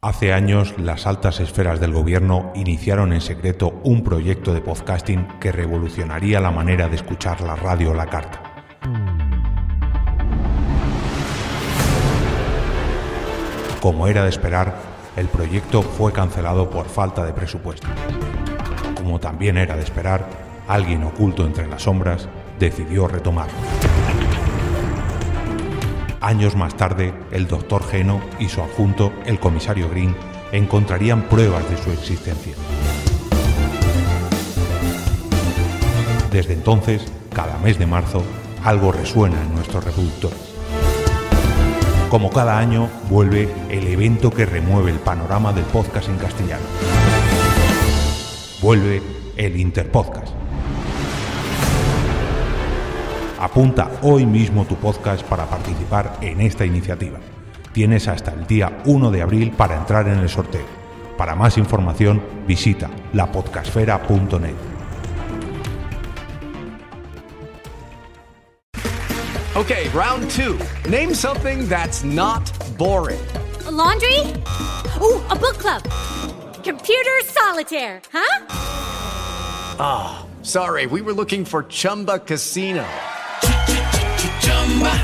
Hace años, las altas esferas del gobierno iniciaron en secreto un proyecto de podcasting que revolucionaría la manera de escuchar la radio la carta. Como era de esperar, el proyecto fue cancelado por falta de presupuesto. Como también era de esperar, alguien oculto entre las sombras decidió retomarlo. Años más tarde, el doctor Geno y su adjunto, el comisario Green, encontrarían pruebas de su existencia. Desde entonces, cada mes de marzo, algo resuena en nuestros reproductores. Como cada año, vuelve el evento que remueve el panorama del podcast en castellano. Vuelve el Interpodcast. Apunta hoy mismo tu podcast para participar en esta iniciativa. Tienes hasta el día 1 de abril para entrar en el sorteo. Para más información, visita lapodcasfera.net. Okay, round two. Name something that's not boring. A laundry? Ooh, a book club. Computer solitaire, huh? Ah, sorry, we were looking for Chumba Casino.